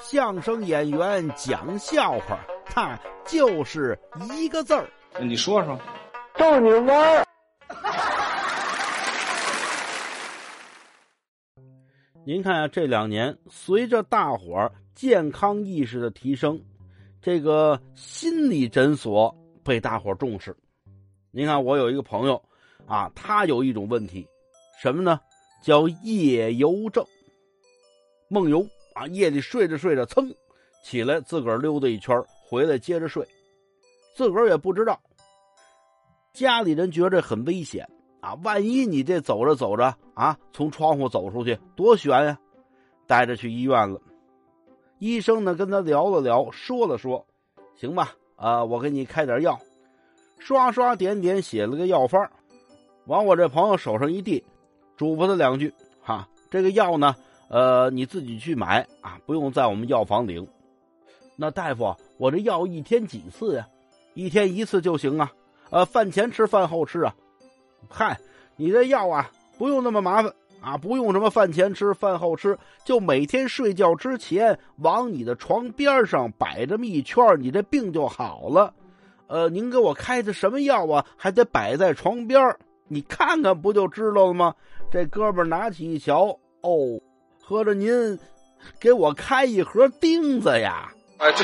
相声演员讲笑话，他就是一个字儿。你说说，逗你玩儿。您看啊，这两年随着大伙儿健康意识的提升，这个心理诊所被大伙儿重视。您看，我有一个朋友啊，他有一种问题，什么呢？叫夜游症。梦游夜里睡着睡着，噌起来，自个儿溜达一圈，回来接着睡，自个儿也不知道。家里人觉着很危险。啊，万一你这走着走着啊，从窗户走出去，多悬呀！带着去医院了，医生呢跟他聊了聊，说了说，行吧，啊，我给你开点药，刷刷点点写了个药方，往我这朋友手上一递，嘱咐他两句，哈，这个药呢，呃，你自己去买啊，不用在我们药房领。那大夫，我这药一天几次呀？一天一次就行啊，呃，饭前吃，饭后吃啊。嗨，你这药啊，不用那么麻烦啊，不用什么饭前吃、饭后吃，就每天睡觉之前往你的床边上摆这么一圈，你这病就好了。呃，您给我开的什么药啊？还得摆在床边你看看不就知道了吗？这哥们拿起一瞧，哦，合着您给我开一盒钉子呀？哎，对。